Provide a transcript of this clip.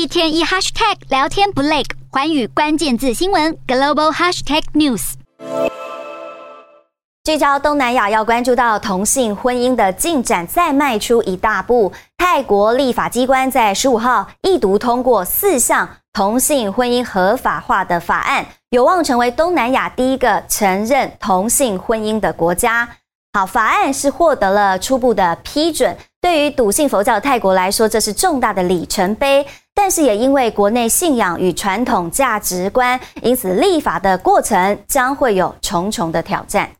一天一 hashtag 聊天不累，寰宇关键字新闻 global hashtag news。聚焦东南亚，要关注到同性婚姻的进展再迈出一大步。泰国立法机关在十五号一读通过四项同性婚姻合法化的法案，有望成为东南亚第一个承认同性婚姻的国家。好，法案是获得了初步的批准。对于笃信佛教泰国来说，这是重大的里程碑。但是也因为国内信仰与传统价值观，因此立法的过程将会有重重的挑战。